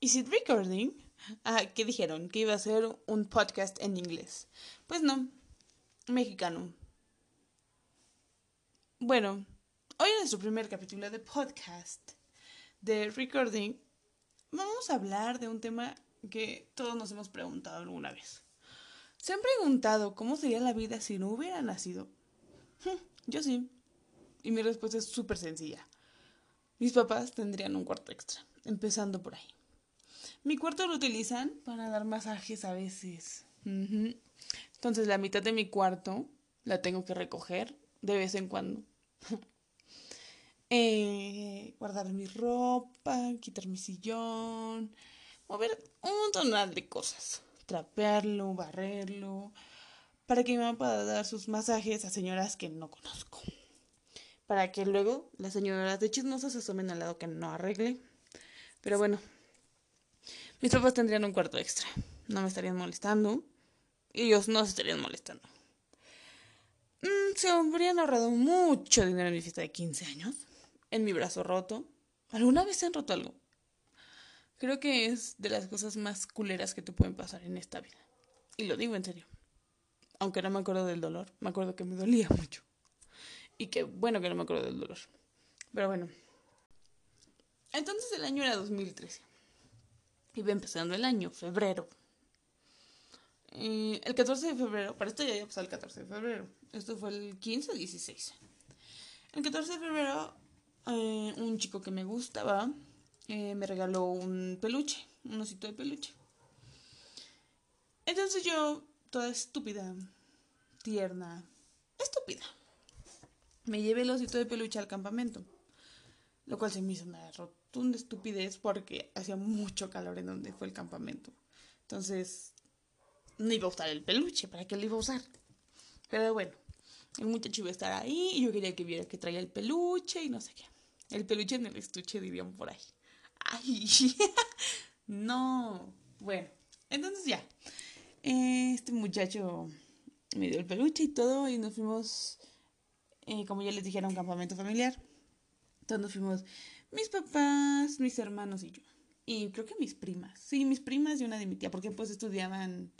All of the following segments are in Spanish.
¿Is it recording? Ah, ¿qué dijeron? Que iba a ser un podcast en inglés. Pues no, mexicano. Bueno, hoy en nuestro primer capítulo de podcast de recording vamos a hablar de un tema que todos nos hemos preguntado alguna vez. ¿Se han preguntado cómo sería la vida si no hubiera nacido? Yo sí. Y mi respuesta es súper sencilla. Mis papás tendrían un cuarto extra, empezando por ahí. Mi cuarto lo utilizan para dar masajes a veces. Entonces la mitad de mi cuarto la tengo que recoger de vez en cuando. eh, guardar mi ropa, quitar mi sillón, mover un montón de cosas. Trapearlo, barrerlo, para que mi mamá pueda dar sus masajes a señoras que no conozco. Para que luego las señoras de chismosas se asomen al lado que no arregle. Pero bueno, mis papás tendrían un cuarto extra. No me estarían molestando. Y ellos no se estarían molestando. Mm, se habrían ahorrado mucho dinero en mi fiesta de 15 años. En mi brazo roto. ¿Alguna vez se han roto algo? Creo que es de las cosas más culeras que te pueden pasar en esta vida. Y lo digo en serio. Aunque no me acuerdo del dolor, me acuerdo que me dolía mucho. Y que bueno que no me acuerdo del dolor. Pero bueno. Entonces el año era 2013. Iba empezando el año, febrero. el 14 de febrero, para esto ya iba a pasar el 14 de febrero. Esto fue el 15 o 16. El 14 de febrero, eh, un chico que me gustaba eh, me regaló un peluche, un osito de peluche. Entonces yo, toda estúpida, tierna, estúpida, me llevé el osito de peluche al campamento. Lo cual se me hizo una rotunda estupidez porque hacía mucho calor en donde fue el campamento. Entonces, no iba a usar el peluche, ¿para qué lo iba a usar? Pero bueno, el muchacho iba a estar ahí y yo quería que viera que traía el peluche y no sé qué. El peluche en el estuche dirían por ahí. ¡Ay! no. Bueno, entonces ya. Este muchacho me dio el peluche y todo y nos fuimos, eh, como ya les dije, a un campamento familiar. Entonces fuimos mis papás, mis hermanos y yo. Y creo que mis primas. Sí, mis primas y una de mi tía, porque pues estudiaban,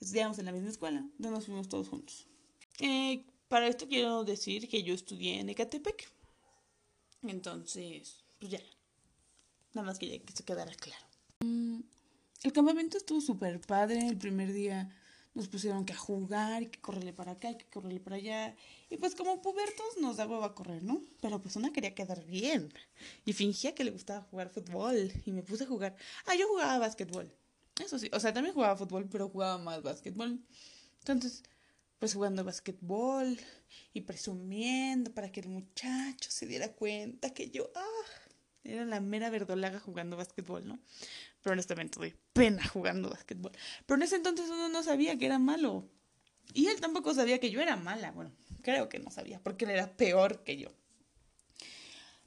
estudiábamos en la misma escuela. Entonces nos fuimos todos juntos. Eh, para esto quiero decir que yo estudié en Ecatepec. Entonces, pues ya. Nada más quería que se quedara claro. Mm, el campamento estuvo súper padre. El primer día nos pusieron que a jugar, y que correrle para acá, y que correrle para allá. Y pues como pubertos nos da hueva a correr, ¿no? Pero pues una quería quedar bien. Y fingía que le gustaba jugar fútbol. Y me puse a jugar. Ah, yo jugaba básquetbol. Eso sí, o sea, también jugaba fútbol, pero jugaba más básquetbol. Entonces, pues jugando básquetbol y presumiendo para que el muchacho se diera cuenta que yo, ah, era la mera verdolaga jugando básquetbol, ¿no? Pero honestamente doy pena jugando básquetbol. Pero en ese entonces uno no sabía que era malo. Y él tampoco sabía que yo era mala. Bueno, creo que no sabía, porque él era peor que yo.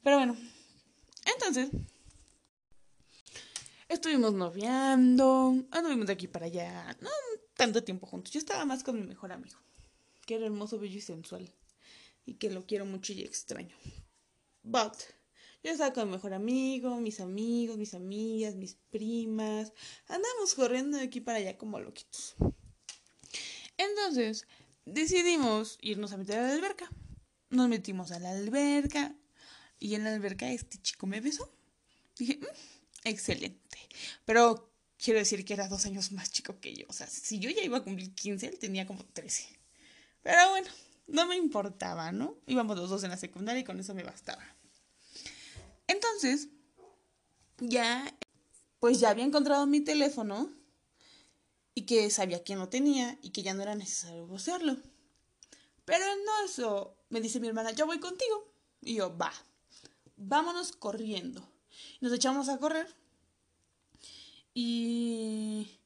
Pero bueno, entonces estuvimos noviando, anduvimos de aquí para allá, no tanto tiempo juntos. Yo estaba más con mi mejor amigo, que era hermoso, bello y sensual, y que lo quiero mucho y extraño. But yo estaba con mi mejor amigo, mis amigos, mis amigas, mis primas. Andamos corriendo de aquí para allá como loquitos. Entonces, decidimos irnos a meter a la alberca. Nos metimos a la alberca y en la alberca este chico me besó. Dije, mm, excelente. Pero quiero decir que era dos años más chico que yo. O sea, si yo ya iba a cumplir 15, él tenía como 13. Pero bueno, no me importaba, ¿no? Íbamos los dos en la secundaria y con eso me bastaba. Entonces, ya, pues ya había encontrado mi teléfono y que sabía quién lo tenía y que ya no era necesario vocearlo. Pero no eso, me dice mi hermana, yo voy contigo. Y yo, va, vámonos corriendo. Nos echamos a correr y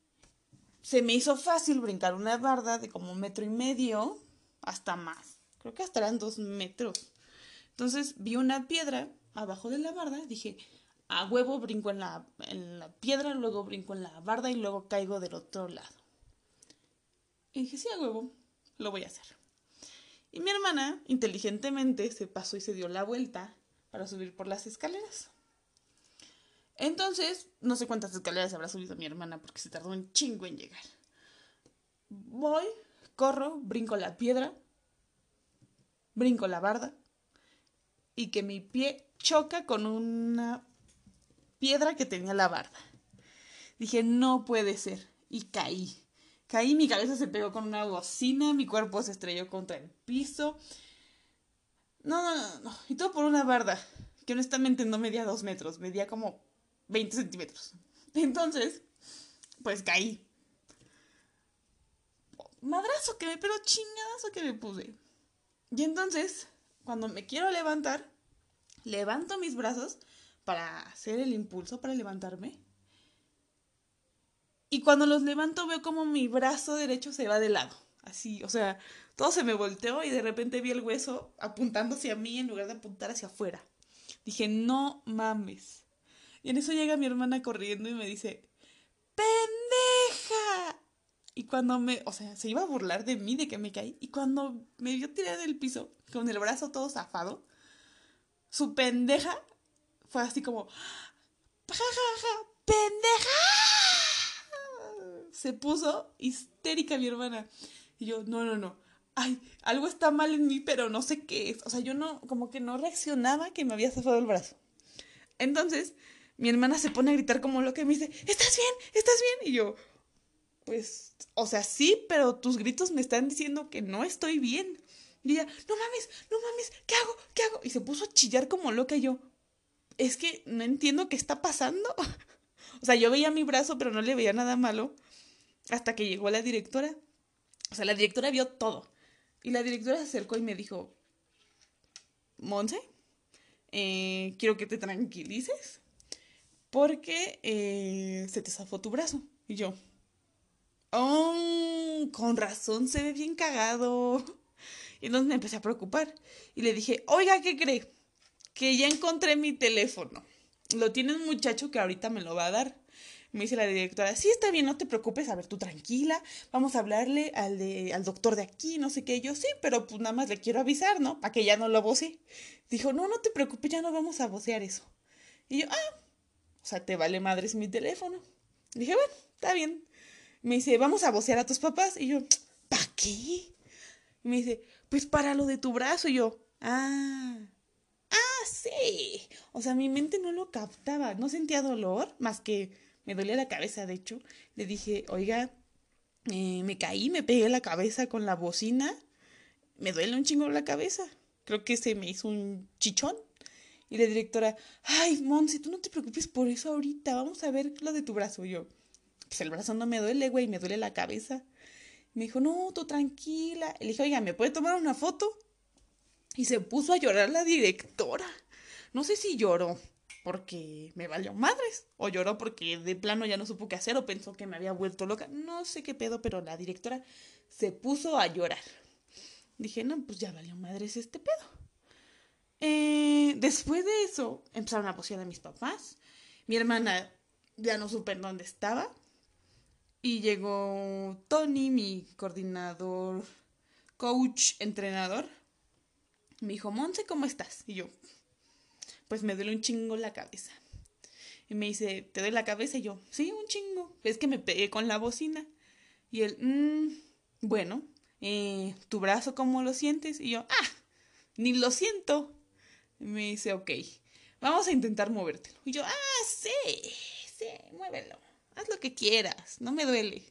se me hizo fácil brincar una barda de como un metro y medio hasta más. Creo que hasta eran dos metros. Entonces vi una piedra abajo de la barda, dije, a huevo brinco en la, en la piedra, luego brinco en la barda y luego caigo del otro lado. Y dije, sí, a huevo, lo voy a hacer. Y mi hermana, inteligentemente, se pasó y se dio la vuelta para subir por las escaleras. Entonces, no sé cuántas escaleras habrá subido mi hermana porque se tardó un chingo en llegar. Voy, corro, brinco la piedra, brinco la barda y que mi pie choca con una piedra que tenía la barda. Dije, no puede ser. Y caí. Caí, mi cabeza se pegó con una bocina, mi cuerpo se estrelló contra el piso. No, no, no, no. Y todo por una barda, que honestamente no medía dos metros, medía como 20 centímetros. Entonces, pues caí. Madrazo que me, pero chingadazo que me puse. Y entonces, cuando me quiero levantar, levanto mis brazos para hacer el impulso, para levantarme. Y cuando los levanto veo como mi brazo derecho se va de lado. Así, o sea, todo se me volteó y de repente vi el hueso apuntando hacia mí en lugar de apuntar hacia afuera. Dije, no mames. Y en eso llega mi hermana corriendo y me dice, ¡pendeja! Y cuando me, o sea, se iba a burlar de mí de que me caí. Y cuando me vio tirar del piso, con el brazo todo zafado, su pendeja fue así como, ¡Ja, ja, pendeja! Se puso histérica mi hermana. Y yo, no, no, no. Ay, algo está mal en mí, pero no sé qué es. O sea, yo no, como que no reaccionaba que me había zafado el brazo. Entonces, mi hermana se pone a gritar como loca y me dice, ¿estás bien? ¿Estás bien? Y yo, pues, o sea, sí, pero tus gritos me están diciendo que no estoy bien. Y ella, no mames, no mames, ¿qué hago? ¿Qué hago? Y se puso a chillar como loca y yo, es que no entiendo qué está pasando. o sea, yo veía mi brazo, pero no le veía nada malo. Hasta que llegó la directora. O sea, la directora vio todo. Y la directora se acercó y me dijo, Monse, eh, quiero que te tranquilices porque eh, se te zafó tu brazo. Y yo, oh, con razón se ve bien cagado. Y entonces me empecé a preocupar. Y le dije, oiga, ¿qué cree? Que ya encontré mi teléfono. Lo tiene un muchacho que ahorita me lo va a dar. Me dice la directora, sí, está bien, no te preocupes, a ver, tú tranquila, vamos a hablarle al, de, al doctor de aquí, no sé qué. yo, sí, pero pues nada más le quiero avisar, ¿no? Para que ya no lo voce. Dijo, no, no te preocupes, ya no vamos a vocear eso. Y yo, ah, o sea, te vale madres mi teléfono. dije, bueno, está bien. Me dice, vamos a vocear a tus papás. Y yo, ¿para qué? Y me dice, pues para lo de tu brazo. Y yo, ah, ah, sí. O sea, mi mente no lo captaba. No sentía dolor, más que me dolía la cabeza, de hecho. Le dije, oiga, eh, me caí, me pegué la cabeza con la bocina. Me duele un chingo la cabeza. Creo que se me hizo un chichón. Y la directora, ay, Monse, tú no te preocupes por eso ahorita, vamos a ver lo de tu brazo. Y yo, pues el brazo no me duele, güey, me duele la cabeza. me dijo, no, tú tranquila. Le dije, oiga, ¿me puede tomar una foto? Y se puso a llorar la directora. No sé si lloró porque me valió madres, o lloró porque de plano ya no supo qué hacer, o pensó que me había vuelto loca. No sé qué pedo, pero la directora se puso a llorar. Dije, no, pues ya valió madres este pedo. Eh, después de eso, empezaron a vocear a mis papás. Mi hermana ya no supe en dónde estaba. Y llegó Tony, mi coordinador, coach, entrenador. Me dijo, Monse, ¿cómo estás? Y yo, pues me duele un chingo la cabeza. Y me dice, ¿te duele la cabeza? Y yo, sí, un chingo. Es que me pegué con la bocina. Y él, mmm, bueno, eh, ¿tu brazo cómo lo sientes? Y yo, ah, ni lo siento me dice, ok, vamos a intentar movértelo. Y yo, ah, sí, sí, muévelo. Haz lo que quieras, no me duele.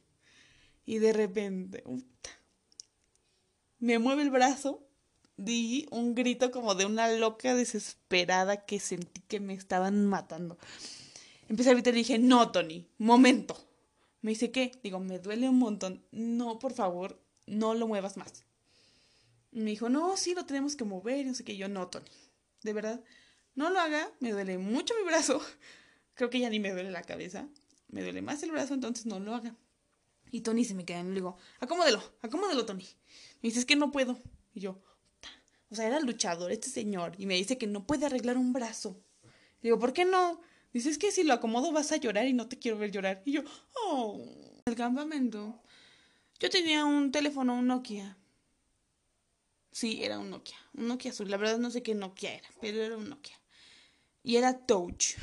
Y de repente, me mueve el brazo, di un grito como de una loca desesperada que sentí que me estaban matando. Empecé a gritar y dije, no, Tony, momento. Me dice, ¿qué? Digo, me duele un montón. No, por favor, no lo muevas más. Me dijo, no, sí, lo tenemos que mover. Y no sé qué. Yo, no, Tony de verdad, no lo haga, me duele mucho mi brazo. Creo que ya ni me duele la cabeza. Me duele más el brazo, entonces no lo haga. Y Tony se me queda y le digo, acomódelo, acomódelo, Tony. Me dice, es que no puedo. Y yo, o sea, era luchador este señor. Y me dice que no puede arreglar un brazo. Le digo, ¿por qué no? Dice, es que si lo acomodo vas a llorar y no te quiero ver llorar. Y yo, oh. El campamento. Yo tenía un teléfono, un Nokia. Sí, era un Nokia. Un Nokia azul. La verdad no sé qué Nokia era, pero era un Nokia. Y era Touch.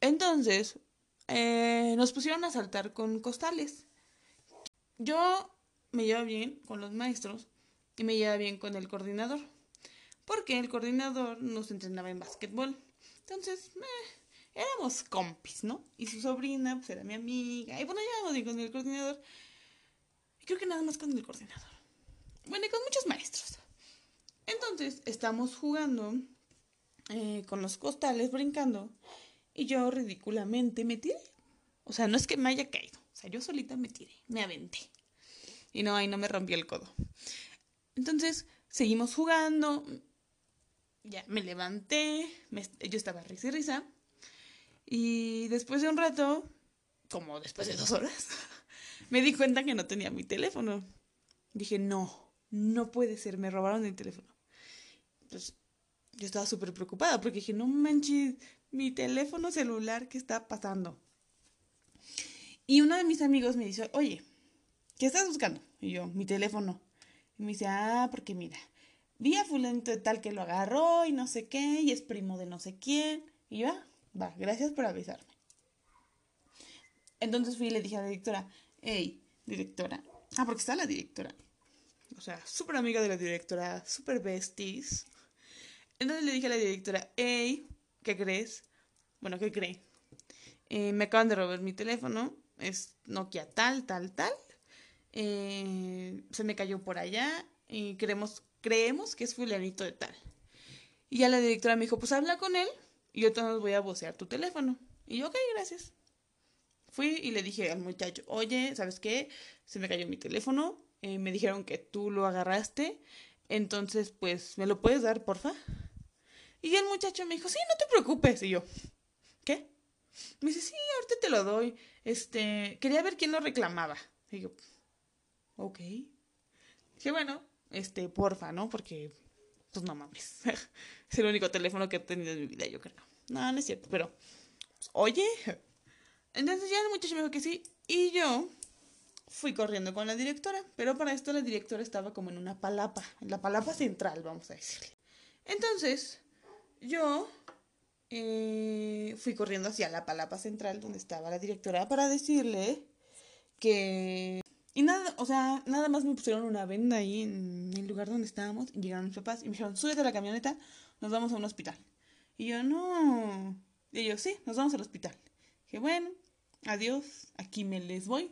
Entonces, eh, nos pusieron a saltar con costales. Yo me llevo bien con los maestros y me lleva bien con el coordinador. Porque el coordinador nos entrenaba en básquetbol. Entonces, eh, éramos compis, ¿no? Y su sobrina, pues era mi amiga. Y bueno, ya bien con el coordinador. Creo que nada más con el coordinador. Bueno, y con muchos maestros. Entonces, estamos jugando eh, con los costales, brincando. Y yo ridículamente me tiré. O sea, no es que me haya caído. O sea, yo solita me tiré, me aventé. Y no, ahí no me rompí el codo. Entonces, seguimos jugando. Ya me levanté. yo estaba risa y risa. Y después de un rato, como después de dos horas, me di cuenta que no tenía mi teléfono. Dije, no, no puede ser, me robaron el teléfono. Pues yo estaba súper preocupada porque dije, no manches, mi teléfono celular, ¿qué está pasando? Y uno de mis amigos me dice, oye, ¿qué estás buscando? Y yo, mi teléfono. Y me dice, ah, porque mira, vi a fulano de tal que lo agarró y no sé qué, y es primo de no sé quién. Y yo, ah, va, gracias por avisarme. Entonces fui y le dije a la directora, hey, directora. Ah, porque está la directora. O sea, súper amiga de la directora, súper besties. Entonces le dije a la directora, hey, ¿qué crees? Bueno, ¿qué cree? Eh, me acaban de robar mi teléfono, es Nokia tal, tal, tal. Eh, se me cayó por allá y creemos, creemos que es fulanito de tal. Y ya la directora me dijo, pues habla con él y yo te voy a vocear tu teléfono. Y yo, ok, gracias. Fui y le dije al muchacho, oye, ¿sabes qué? Se me cayó mi teléfono, eh, me dijeron que tú lo agarraste, entonces pues, ¿me lo puedes dar, porfa? Y el muchacho me dijo, sí, no te preocupes. Y yo, ¿qué? Me dice, sí, ahorita te lo doy. Este, quería ver quién lo reclamaba. Y yo, ok. Dije, bueno, este, porfa, ¿no? Porque, pues no mames. es el único teléfono que he tenido en mi vida, yo creo. No, no es cierto, pero, pues, oye. Entonces ya el muchacho me dijo que sí. Y yo fui corriendo con la directora. Pero para esto la directora estaba como en una palapa. En la palapa central, vamos a decirle. Entonces, yo eh, fui corriendo hacia la palapa central donde estaba la directora para decirle que... Y nada, o sea, nada más me pusieron una venda ahí en el lugar donde estábamos. Y llegaron mis papás y me dijeron, súbete a la camioneta, nos vamos a un hospital. Y yo, no. Y ellos, sí, nos vamos al hospital. Dije, bueno, adiós, aquí me les voy.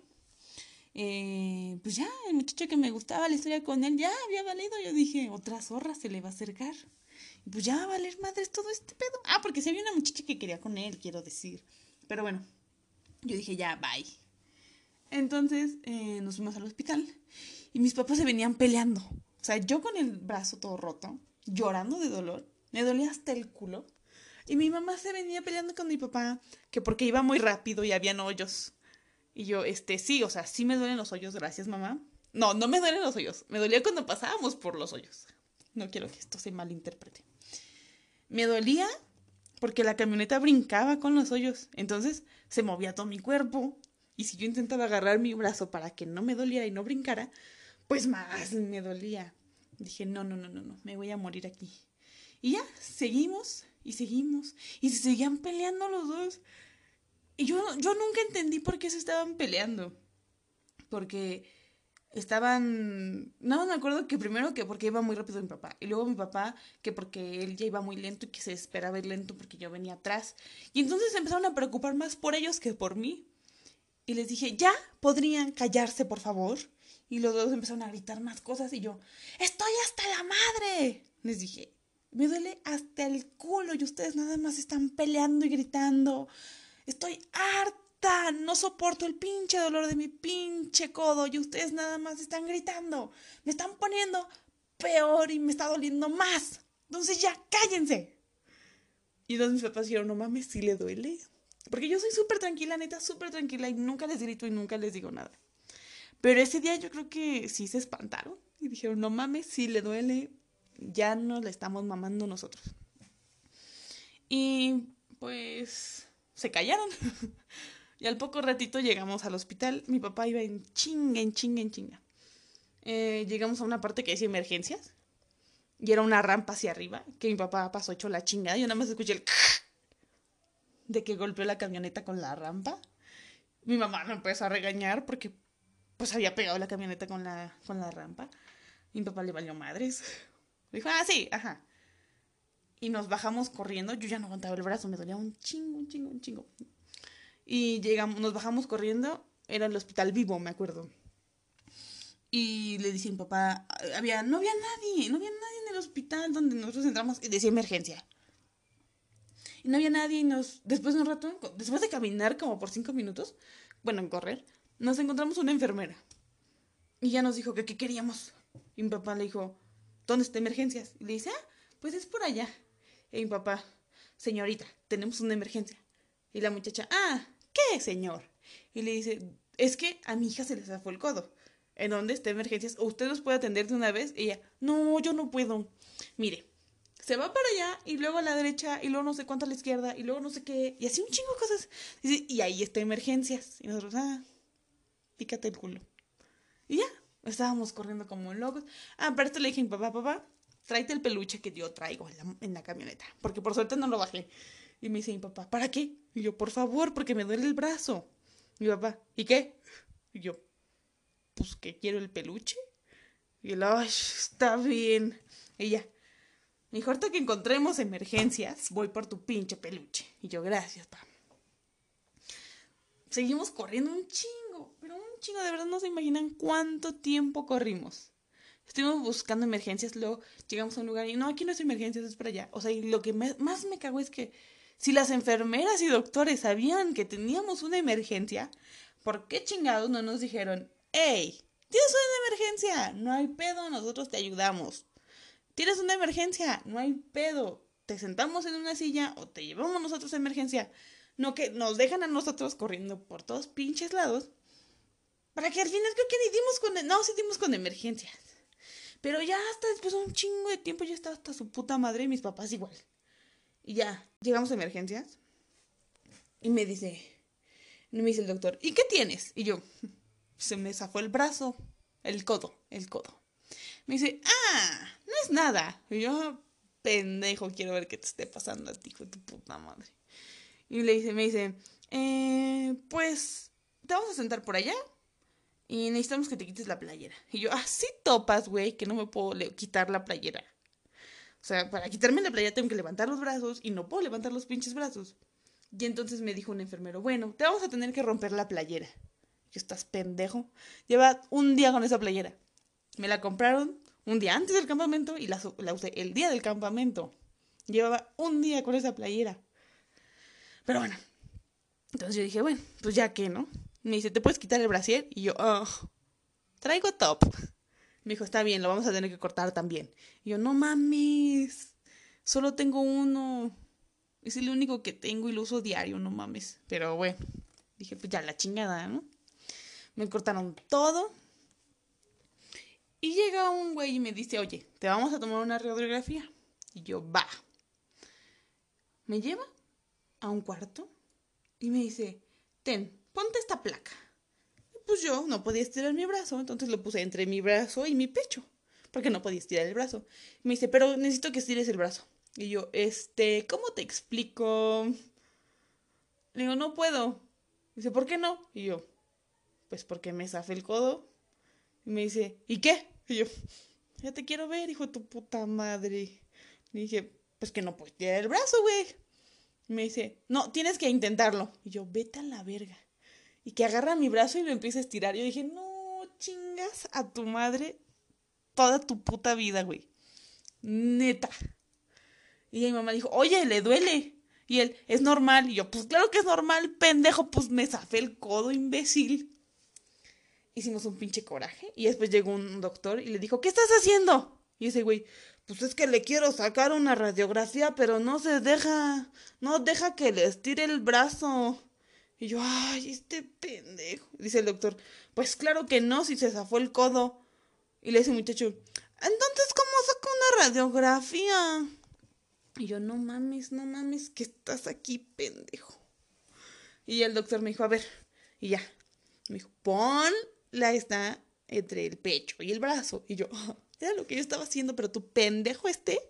Eh, pues ya, el muchacho que me gustaba la historia con él ya había valido. Yo dije, otra zorra se le va a acercar pues ya va a valer madres todo este pedo. Ah, porque si había una muchacha que quería con él, quiero decir. Pero bueno, yo dije, ya, bye. Entonces eh, nos fuimos al hospital y mis papás se venían peleando. O sea, yo con el brazo todo roto, llorando de dolor, me dolía hasta el culo. Y mi mamá se venía peleando con mi papá, que porque iba muy rápido y habían hoyos. Y yo, este, sí, o sea, sí me duelen los hoyos, gracias mamá. No, no me duelen los hoyos, me dolía cuando pasábamos por los hoyos. No quiero que esto se malinterprete. Me dolía porque la camioneta brincaba con los hoyos, entonces se movía todo mi cuerpo. Y si yo intentaba agarrar mi brazo para que no me doliera y no brincara, pues más me dolía. Dije, no, no, no, no, no, me voy a morir aquí. Y ya, seguimos y seguimos. Y se seguían peleando los dos. Y yo, yo nunca entendí por qué se estaban peleando. Porque estaban, no me acuerdo que primero que porque iba muy rápido mi papá y luego mi papá que porque él ya iba muy lento y que se esperaba ir lento porque yo venía atrás. Y entonces empezaron a preocupar más por ellos que por mí. Y les dije ya podrían callarse por favor y los dos empezaron a gritar más cosas y yo estoy hasta la madre les dije me duele hasta el culo y ustedes nada más están peleando y gritando. Estoy harta no soporto el pinche dolor de mi pinche codo y ustedes nada más están gritando. Me están poniendo peor y me está doliendo más. Entonces ya, cállense. Y entonces mis papás dijeron, no mames, si le duele. Porque yo soy súper tranquila, neta, súper tranquila y nunca les grito y nunca les digo nada. Pero ese día yo creo que sí se espantaron y dijeron, no mames, si le duele, ya nos le estamos mamando nosotros. Y pues se callaron. Y al poco ratito llegamos al hospital. Mi papá iba en chinga, en chinga, en chinga. Eh, llegamos a una parte que decía emergencias. Y era una rampa hacia arriba, que mi papá pasó hecho la chingada. Yo nada más escuché el... de que golpeó la camioneta con la rampa. Mi mamá me empezó a regañar porque pues había pegado la camioneta con la, con la rampa. Mi papá le valió madres. Dijo, ah, sí, ajá. Y nos bajamos corriendo. Yo ya no aguantaba el brazo, me dolía un chingo, un chingo, un chingo. Y llegamos, nos bajamos corriendo. Era el hospital vivo, me acuerdo. Y le dice mi papá, había, no había nadie, no había nadie en el hospital donde nosotros entramos. Y decía emergencia. Y no había nadie y nos, después de un rato, después de caminar como por cinco minutos, bueno, en correr, nos encontramos una enfermera. Y ya nos dijo que qué queríamos. Y mi papá le dijo, ¿dónde está emergencias? Y le dice, ah, pues es por allá. Y mi papá, señorita, tenemos una emergencia. Y la muchacha, ah, ¿qué, señor? Y le dice, es que a mi hija se le zafó el codo. ¿En dónde está emergencias? ¿O usted nos puede atender de una vez? Y ella, no, yo no puedo. Mire, se va para allá y luego a la derecha y luego no sé cuánto a la izquierda y luego no sé qué. Y así un chingo de cosas. Y, ahí está emergencias. Y nosotros, ah, pícate el culo. Y ya, estábamos corriendo como locos. Ah, para esto le dije papá, papá, tráete el peluche que yo traigo en la, camioneta. Porque por suerte no lo bajé. Y me dice mi papá, ¿para qué? Y yo, por favor, porque me duele el brazo. Mi papá, ¿y qué? Y yo, pues que quiero el peluche. Y él, ay, está bien. Y. Me dijo, ahorita que encontremos emergencias, voy por tu pinche peluche. Y yo, gracias, papá seguimos corriendo un chingo, pero un chingo, de verdad no se imaginan cuánto tiempo corrimos. Estuvimos buscando emergencias, luego llegamos a un lugar y no, aquí no es emergencias, es para allá. O sea, y lo que más me cago es que si las enfermeras y doctores sabían que teníamos una emergencia, ¿por qué chingados no nos dijeron, hey, tienes una emergencia, no hay pedo, nosotros te ayudamos? Tienes una emergencia, no hay pedo, te sentamos en una silla o te llevamos nosotros a emergencia. No que nos dejan a nosotros corriendo por todos pinches lados. Para que al final creo que ni dimos con... No, sí dimos con emergencias. Pero ya hasta después de un chingo de tiempo ya estaba hasta su puta madre y mis papás igual. Y ya, llegamos a emergencias. Y me dice... Me dice el doctor, ¿y qué tienes? Y yo, se me zafó el brazo, el codo, el codo. Me dice, ah, no es nada. Y yo, pendejo, quiero ver qué te esté pasando a ti, hijo de tu puta madre. Y le dice, me dice, eh, pues te vamos a sentar por allá y necesitamos que te quites la playera. Y yo, así ah, topas, güey, que no me puedo quitar la playera. O sea, para quitarme la playera tengo que levantar los brazos y no puedo levantar los pinches brazos. Y entonces me dijo un enfermero, bueno, te vamos a tener que romper la playera. Y estás pendejo. Lleva un día con esa playera. Me la compraron un día antes del campamento y la, la usé el día del campamento. Llevaba un día con esa playera. Pero bueno, entonces yo dije, bueno, pues ya que, ¿no? Me dice, ¿te puedes quitar el brasier? Y yo, oh, traigo top. Me dijo, está bien, lo vamos a tener que cortar también. Y yo, no mames, solo tengo uno. Es el único que tengo y lo uso diario, no mames. Pero bueno, dije, pues ya la chingada, ¿no? Me cortaron todo. Y llega un güey y me dice, oye, te vamos a tomar una radiografía. Y yo, va. Me lleva a un cuarto y me dice, ten, ponte esta placa. Pues yo no podía estirar mi brazo, entonces lo puse entre mi brazo y mi pecho, porque no podía estirar el brazo. Y me dice, pero necesito que estires el brazo. Y yo, este, ¿cómo te explico? Le digo, no puedo. dice, ¿por qué no? Y yo, pues porque me zafé el codo. Y me dice, ¿y qué? Y yo, ya te quiero ver, hijo de tu puta madre. Le dije, pues que no puedes tirar el brazo, güey me dice, no, tienes que intentarlo. Y yo, vete a la verga. Y que agarra mi brazo y lo empieza a estirar. Yo dije, no, chingas a tu madre toda tu puta vida, güey. Neta. Y mi mamá dijo, oye, le duele. Y él, es normal. Y yo, pues claro que es normal, pendejo. Pues me zafé el codo, imbécil. Hicimos un pinche coraje. Y después llegó un doctor y le dijo, ¿qué estás haciendo? Y ese güey, pues es que le quiero sacar una radiografía, pero no se deja, no deja que le estire el brazo. Y yo, ay, este pendejo. Dice el doctor, pues claro que no, si se zafó el codo. Y le dice el muchacho, entonces, ¿cómo saco una radiografía? Y yo, no mames, no mames, que estás aquí, pendejo. Y el doctor me dijo, a ver, y ya. Me dijo, ponla esta entre el pecho y el brazo. Y yo, era lo que yo estaba haciendo, pero tu pendejo este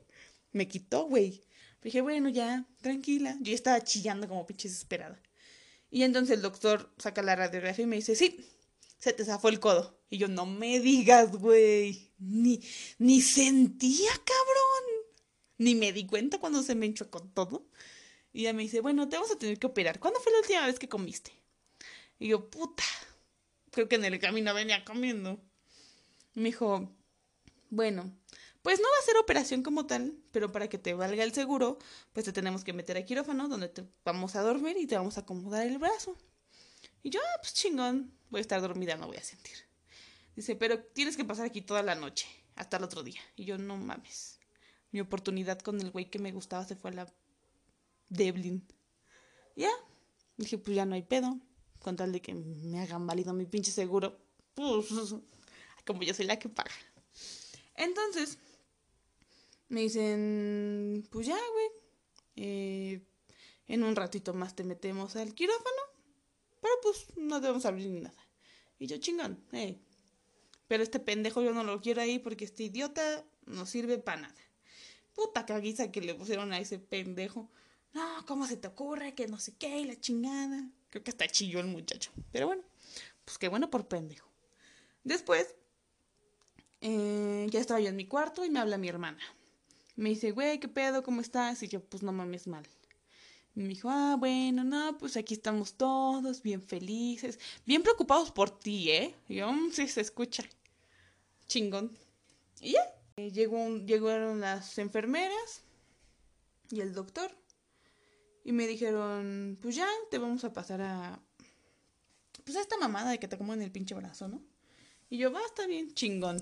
me quitó, güey. Dije, bueno, ya, tranquila. Yo estaba chillando como pinche desesperada. Y entonces el doctor saca la radiografía y me dice, sí, se te zafó el codo. Y yo, no me digas, güey. Ni, ni sentía, cabrón. Ni me di cuenta cuando se me enchocó todo. Y ella me dice, bueno, te vamos a tener que operar. ¿Cuándo fue la última vez que comiste? Y yo, puta. Creo que en el camino venía comiendo. Me dijo, bueno, pues no va a ser operación como tal, pero para que te valga el seguro, pues te tenemos que meter a quirófano donde te vamos a dormir y te vamos a acomodar el brazo. Y yo, ah, pues chingón, voy a estar dormida, no voy a sentir. Dice, pero tienes que pasar aquí toda la noche, hasta el otro día. Y yo, no mames. Mi oportunidad con el güey que me gustaba se fue a la Devlin. Ya, dije, pues ya no hay pedo. Con tal de que me hagan válido mi pinche seguro. Pues, como yo soy la que paga. Entonces, me dicen, pues ya, güey. Eh, en un ratito más te metemos al quirófano. Pero pues no debemos abrir ni nada. Y yo, chingón, eh. Pero este pendejo yo no lo quiero ahí porque este idiota no sirve para nada. Puta caguiza que le pusieron a ese pendejo. No, ¿cómo se te ocurre? Que no sé qué, y la chingada. Creo que hasta chilló el muchacho. Pero bueno, pues qué bueno por pendejo. Después, eh, ya estaba yo en mi cuarto y me habla mi hermana. Me dice, güey, ¿qué pedo? ¿Cómo estás? Y yo, pues no mames mal. Me dijo, ah, bueno, no, pues aquí estamos todos, bien felices, bien preocupados por ti, ¿eh? Y yo, mm, sí, se escucha. Chingón. Y ya. Eh, llegó llegaron las enfermeras y el doctor. Y me dijeron, pues ya, te vamos a pasar a... Pues a esta mamada de que te en el pinche brazo, ¿no? Y yo, va, está bien, chingón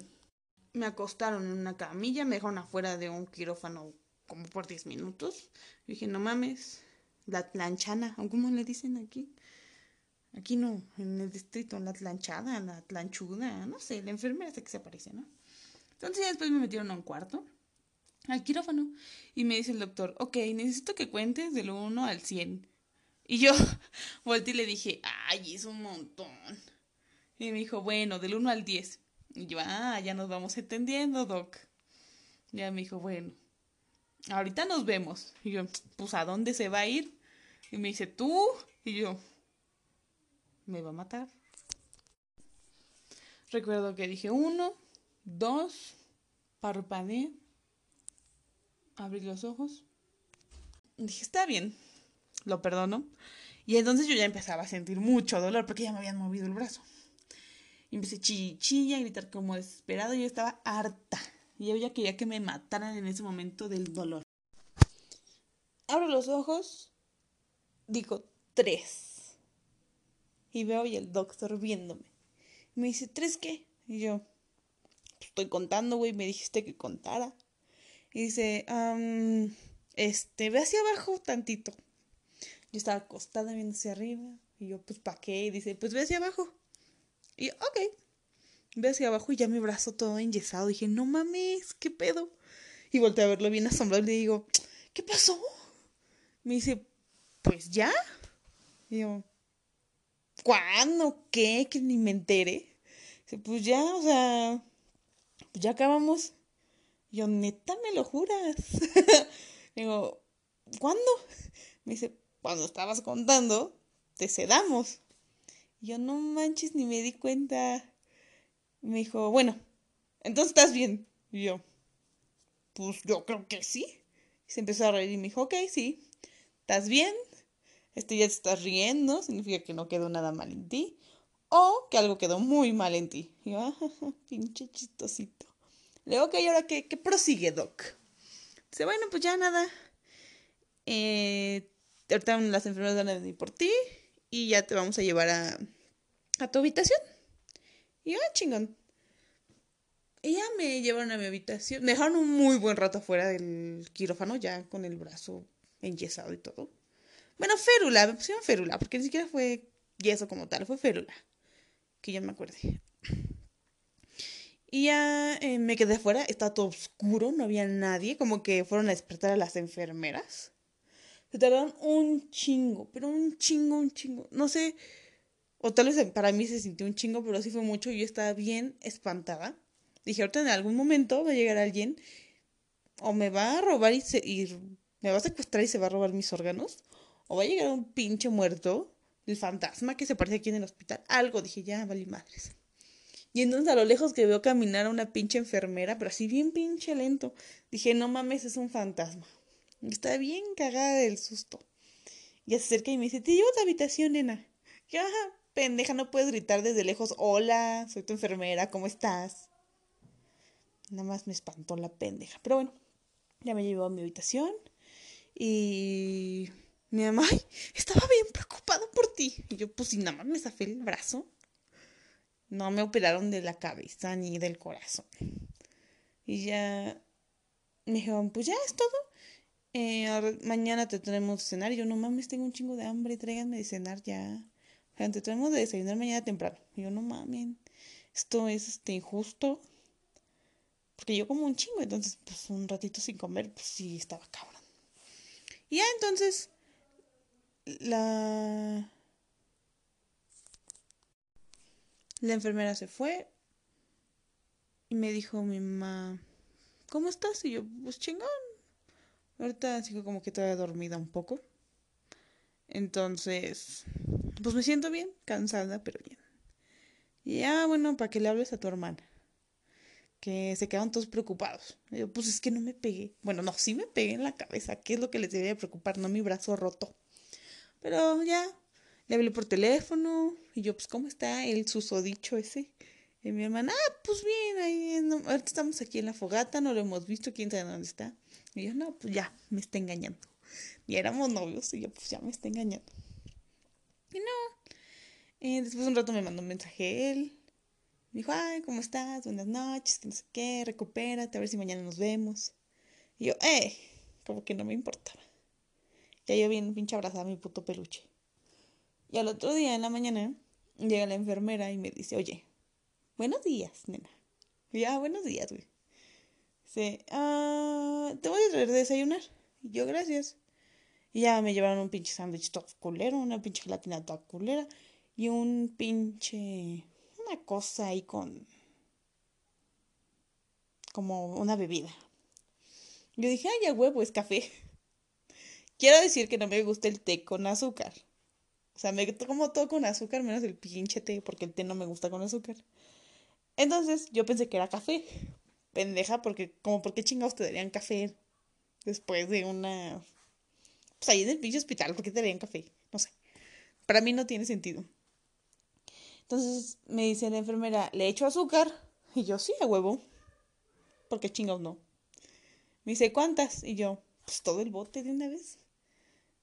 me acostaron en una camilla, me dejaron afuera de un quirófano como por 10 minutos. Dije, no mames, la planchana, ¿cómo le dicen aquí? Aquí no, en el distrito, la planchada, la planchuda, no sé, la enfermera sé que se aparece, ¿no? Entonces ya después me metieron a un cuarto, al quirófano, y me dice el doctor, ok, necesito que cuentes del 1 al 100. Y yo volteé y le dije, ay, es un montón. Y me dijo, bueno, del 1 al 10. Y yo, ah, ya nos vamos entendiendo, Doc. Ya me dijo, bueno, ahorita nos vemos. Y yo, pues, ¿a dónde se va a ir? Y me dice, tú. Y yo, me va a matar. Recuerdo que dije, uno, dos, parpadeé, abrí los ojos. Dije, está bien, lo perdono. Y entonces yo ya empezaba a sentir mucho dolor porque ya me habían movido el brazo. Y empecé chillilla, a gritar como desesperado. Yo estaba harta. Y yo ya quería que me mataran en ese momento del dolor. Abro los ojos. Digo, tres. Y veo y el doctor viéndome. me dice, ¿tres qué? Y yo, estoy contando, güey. Me dijiste que contara. Y dice, este, ve hacia abajo tantito. Yo estaba acostada viendo hacia arriba. Y yo, pues, ¿para qué? Y dice, pues ve hacia abajo. Y ok. Ve hacia abajo y ya mi brazo todo enyesado. Dije, no mames, ¿qué pedo? Y volteé a verlo bien asombrado y le digo, ¿qué pasó? Me dice, pues ya. Y yo, ¿cuándo? ¿Qué? Que ni me entere. Dice, pues ya, o sea, pues ya acabamos. Y yo, neta, me lo juras. digo, ¿cuándo? Me dice, cuando estabas contando, te sedamos yo, no manches, ni me di cuenta. Me dijo, bueno, entonces estás bien. Y yo, pues yo creo que sí. Y se empezó a reír y me dijo, ok, sí, estás bien. Este ya te estás riendo, significa que no quedó nada mal en ti. O que algo quedó muy mal en ti. Y yo, ah, pinche chistosito. Le digo, ok, ahora qué, qué prosigue, Doc? Dice, bueno, pues ya nada. Eh, ahorita las enfermeras van a venir por ti y ya te vamos a llevar a, a tu habitación. Y ah, chingón. Y ya me llevaron a mi habitación. Me dejaron un muy buen rato afuera del quirófano, ya con el brazo enyesado y todo. Bueno, férula, me pusieron férula, porque ni siquiera fue yeso como tal, fue férula. Que ya me acuerde. Y ya eh, me quedé afuera, estaba todo oscuro, no había nadie, como que fueron a despertar a las enfermeras. Se tardaron un chingo, pero un chingo, un chingo. No sé, o tal vez para mí se sintió un chingo, pero sí fue mucho. Yo estaba bien espantada. Dije, ahorita en algún momento va a llegar alguien o me va a robar y, ¿Me va a secuestrar y se va a robar mis órganos? ¿O va a llegar un pinche muerto? El fantasma que se parece aquí en el hospital. Algo, dije, ya, vale madres. Y entonces a lo lejos que veo caminar a una pinche enfermera, pero así bien pinche lento. Dije, no mames, es un fantasma. Está bien cagada del susto. Y se acerca y me dice, te llevo a tu habitación, nena. Y ajá, pendeja, no puedes gritar desde lejos, hola, soy tu enfermera, ¿cómo estás? Nada más me espantó la pendeja. Pero bueno, ya me llevó a mi habitación. Y mi mamá estaba bien preocupada por ti. Y yo, pues, si nada más me zafé el brazo. No me operaron de la cabeza ni del corazón. Y ya me dijeron, pues ya es todo. Eh, mañana te traemos de cenar. Y yo, no mames, tengo un chingo de hambre, tráiganme de cenar ya. O sea, te traemos de desayunar mañana temprano. Y yo, no mames, esto es este, injusto. Porque yo como un chingo, entonces, pues un ratito sin comer, pues sí, estaba cabrón. Y ya entonces, la La enfermera se fue y me dijo mi mamá, ¿cómo estás? Y yo, pues chingón. Ahorita sigo como que todavía dormida un poco. Entonces, pues me siento bien, cansada, pero bien. Y ya, bueno, para que le hables a tu hermana. Que se quedaron todos preocupados. Yo, pues es que no me pegué. Bueno, no, sí me pegué en la cabeza. ¿Qué es lo que les debería preocupar? No mi brazo roto. Pero ya, le hablé por teléfono y yo, pues, ¿cómo está el susodicho ese? Y mi hermana, ah, pues bien, ahí, ahorita estamos aquí en la fogata, no lo hemos visto, quién sabe dónde está. Y yo, no, pues ya, me está engañando. Y éramos novios y yo, pues ya me está engañando. Y no. Eh, después un rato me mandó un mensaje él. Me dijo, ay, ¿cómo estás? Buenas noches, que no sé qué, recupérate, a ver si mañana nos vemos. Y yo, eh, como que no me importaba. Ya yo bien pinche abrazada a mi puto peluche. Y al otro día en la mañana llega la enfermera y me dice, oye, buenos días, nena. Y ya, ah, buenos días, güey. Dice, ah, te voy a traer de desayunar. Y yo, gracias. Y ya me llevaron un pinche sándwich todo culero, una pinche gelatina toda culera y un pinche... una cosa ahí con... como una bebida. Yo dije, ay, ya huevo, es café. Quiero decir que no me gusta el té con azúcar. O sea, me como todo con azúcar, menos el pinche té, porque el té no me gusta con azúcar. Entonces, yo pensé que era café. Pendeja, porque, como, ¿por qué chingados te darían café después de una. Pues ahí en el pinche hospital, ¿por qué te darían café? No sé. Para mí no tiene sentido. Entonces me dice la enfermera, ¿le echo azúcar? Y yo, sí, a huevo. Porque chingados no. Me dice, ¿cuántas? Y yo, pues todo el bote de una vez.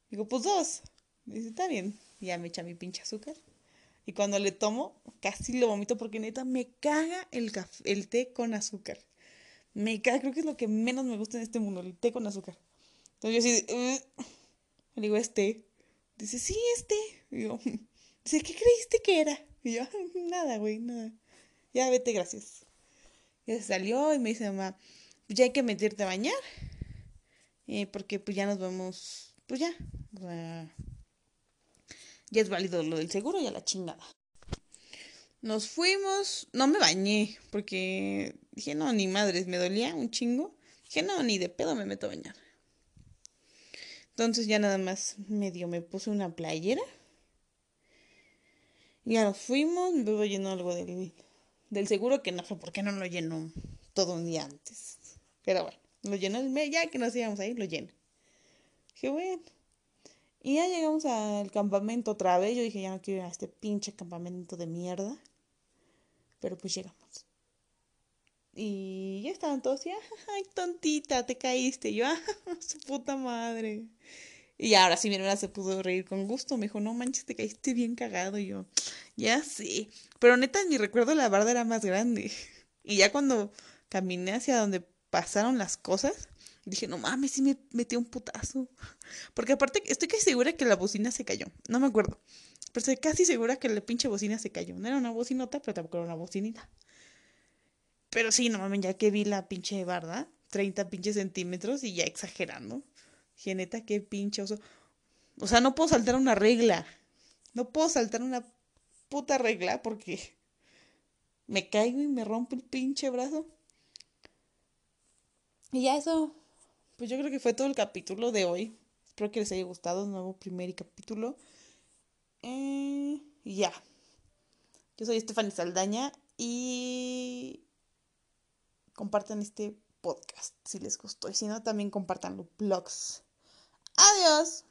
Digo, pues dos. Me dice, está bien ya me echa mi pinche azúcar. Y cuando le tomo, casi lo vomito porque neta me caga el, el té con azúcar. Me creo que es lo que menos me gusta en este mundo, el té con azúcar. Entonces yo así, le digo, este. Dice, sí, este. digo, dice, ¿qué creíste que era? Y yo, nada, güey, nada. Ya vete, gracias. Ya se salió y me dice, mamá, pues ya hay que meterte a bañar. Eh, porque pues ya nos vamos, pues ya. O sea, ya es válido lo del seguro y a la chingada. Nos fuimos, no me bañé, porque dije, no, ni madres, me dolía un chingo. Dije, no, ni de pedo me meto a bañar. Entonces ya nada más medio me puse una playera. Y ya nos fuimos, me voy llenó algo del, del seguro, que no sé por qué no lo llenó todo un día antes. Pero bueno, lo llenó el mes, ya que nos íbamos ahí, lo lleno. Dije, bueno, y ya llegamos al campamento otra vez. Yo dije, ya no quiero ir a este pinche campamento de mierda. Pero pues llegamos. Y ya estaban todos y, ay, tontita, te caíste. Y yo, ah, su puta madre. Y ahora sí mi hermana se pudo reír con gusto. Me dijo, no manches, te caíste bien cagado. Y yo, ya sí. Pero neta, mi recuerdo la barda era más grande. Y ya cuando caminé hacia donde pasaron las cosas, Dije, no mames, sí me metió un putazo. Porque aparte, estoy casi segura que la bocina se cayó. No me acuerdo. Pero estoy casi segura que la pinche bocina se cayó. No era una bocinota, pero tampoco era una bocinita. Pero sí, no mames, ya que vi la pinche barda, 30 pinches centímetros y ya exagerando. Dije, neta, qué pinche oso. O sea, no puedo saltar una regla. No puedo saltar una puta regla porque me caigo y me rompo el pinche brazo. Y ya eso pues yo creo que fue todo el capítulo de hoy. Espero que les haya gustado el nuevo primer capítulo. Eh, ya. Yo soy Estefany Saldaña y compartan este podcast si les gustó. Y si no, también compartan los blogs. Adiós.